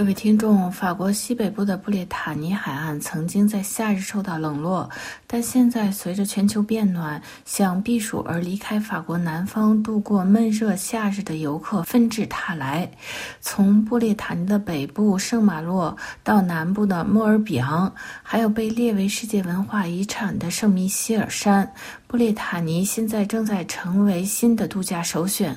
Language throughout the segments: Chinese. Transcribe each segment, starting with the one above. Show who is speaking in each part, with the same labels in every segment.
Speaker 1: 各位听众，法国西北部的布列塔尼海岸曾经在夏日受到冷落，但现在随着全球变暖，想避暑而离开法国南方度过闷热夏日的游客纷至沓来。从布列塔尼的北部圣马洛到南部的莫尔比昂，还有被列为世界文化遗产的圣米歇尔山，布列塔尼现在正在成为新的度假首选。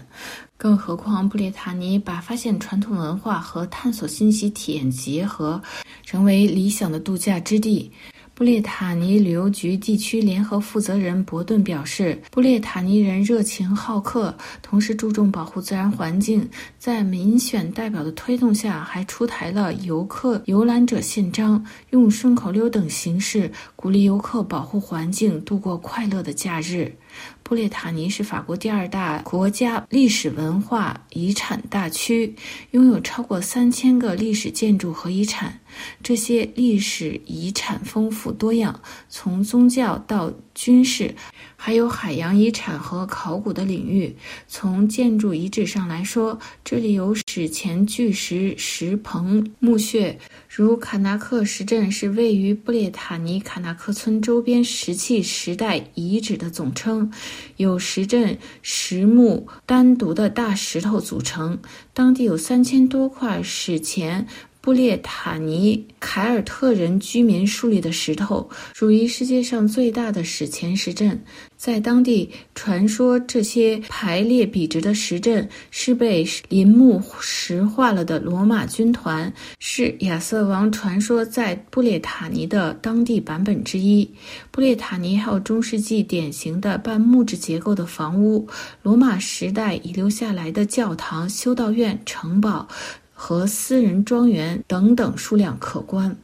Speaker 1: 更何况，布列塔尼把发现传统文化和探索信息体验结合，成为理想的度假之地。布列塔尼旅游局地区联合负责人伯顿表示：“布列塔尼人热情好客，同时注重保护自然环境。在民选代表的推动下，还出台了游客游览者宪章，用顺口溜等形式鼓励游客保护环境，度过快乐的假日。”布列塔尼是法国第二大国家历史文化遗产大区，拥有超过三千个历史建筑和遗产。这些历史遗产丰富多样，从宗教到军事，还有海洋遗产和考古的领域。从建筑遗址上来说，这里有史前巨石石棚、墓穴，如卡纳克石阵是位于布列塔尼卡纳克村周边石器时代遗址的总称，有石阵、石墓、单独的大石头组成。当地有三千多块史前。布列塔尼凯尔特人居民树立的石头，属于世界上最大的史前石阵。在当地传说，这些排列笔直的石阵是被林木石化了的罗马军团，是亚瑟王传说在布列塔尼的当地版本之一。布列塔尼还有中世纪典型的半木质结构的房屋，罗马时代遗留下来的教堂、修道院、城堡。和私人庄园等等数量可观，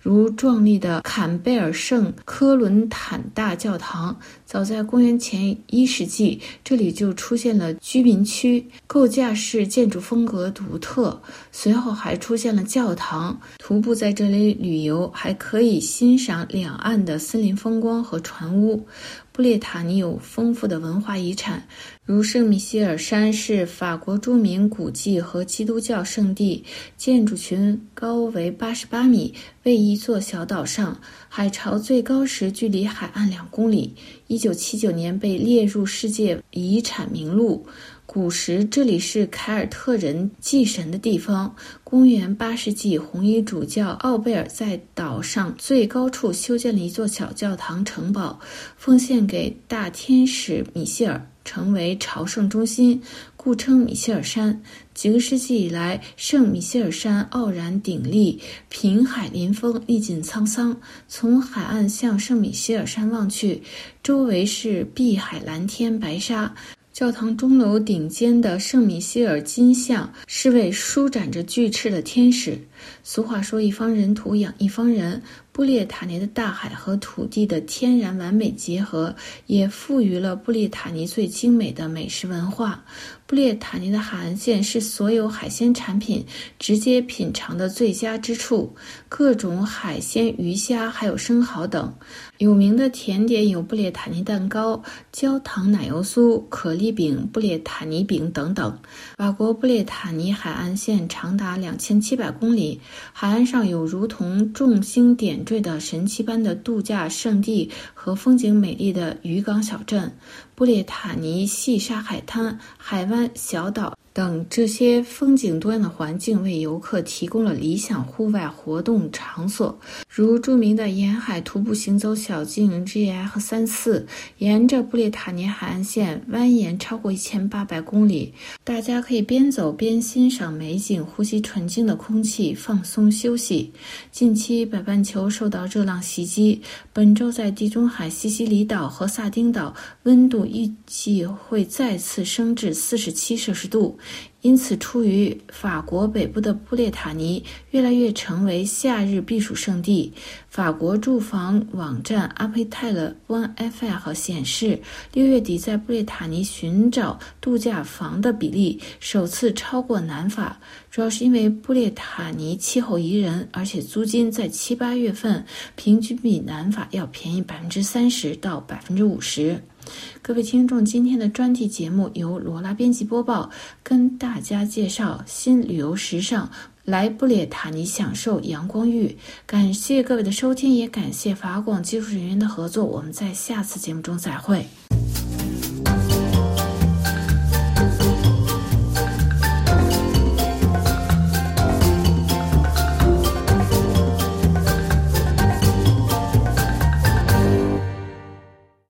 Speaker 1: 如壮丽的坎贝尔圣科伦坦大教堂。早在公元前一世纪，这里就出现了居民区，构架式建筑风格独特。随后还出现了教堂。徒步在这里旅游，还可以欣赏两岸的森林风光和船屋。布列塔尼有丰富的文化遗产，如圣米歇尔山是法国著名古迹和基督教圣地，建筑群高为八十八米，位一座小岛上，海潮最高时距离海岸两公里。一九七九年被列入世界遗产名录。古时这里是凯尔特人祭神的地方。公元八世纪，红衣主教奥贝尔在岛上最高处修建了一座小教堂城堡，奉献给大天使米歇尔，成为朝圣中心，故称米歇尔山。几个世纪以来，圣米歇尔山傲然鼎立，平海临风，历尽沧桑。从海岸向圣米歇尔山望去，周围是碧海蓝天白沙。教堂钟楼顶尖的圣米歇尔金像是位舒展着巨翅的天使。俗话说：“一方人土养一方人。”布列塔尼的大海和土地的天然完美结合，也赋予了布列塔尼最精美的美食文化。布列塔尼的海岸线是所有海鲜产品直接品尝的最佳之处，各种海鲜、鱼虾还有生蚝等。有名的甜点有布列塔尼蛋糕、焦糖奶油酥、可丽饼、布列塔尼饼等等。法国布列塔尼海岸线长达两千七百公里，海岸上有如同众星点缀的神奇般的度假胜地和风景美丽的渔港小镇。布列塔尼细沙海滩、海湾、小岛。等这些风景多样的环境为游客提供了理想户外活动场所，如著名的沿海徒步行走小径 G.F. 三四，沿着布列塔尼海岸线蜿蜒超过一千八百公里。大家可以边走边欣赏美景，呼吸纯净的空气，放松休息。近期北半球受到热浪袭击，本周在地中海西西里岛和萨丁岛，温度预计会再次升至四十七摄氏度。因此，处于法国北部的布列塔尼越来越成为夏日避暑胜地。法国住房网站阿佩泰勒 One FL 显示，六月底在布列塔尼寻找度假房的比例首次超过南法，主要是因为布列塔尼气候宜人，而且租金在七八月份平均比南法要便宜百分之三十到百分之五十。各位听众，今天的专题节目由罗拉编辑播报，跟大家介绍新旅游时尚，来布列塔尼享受阳光浴。感谢各位的收听，也感谢法广技术人员的合作。我们在下次节目中再会。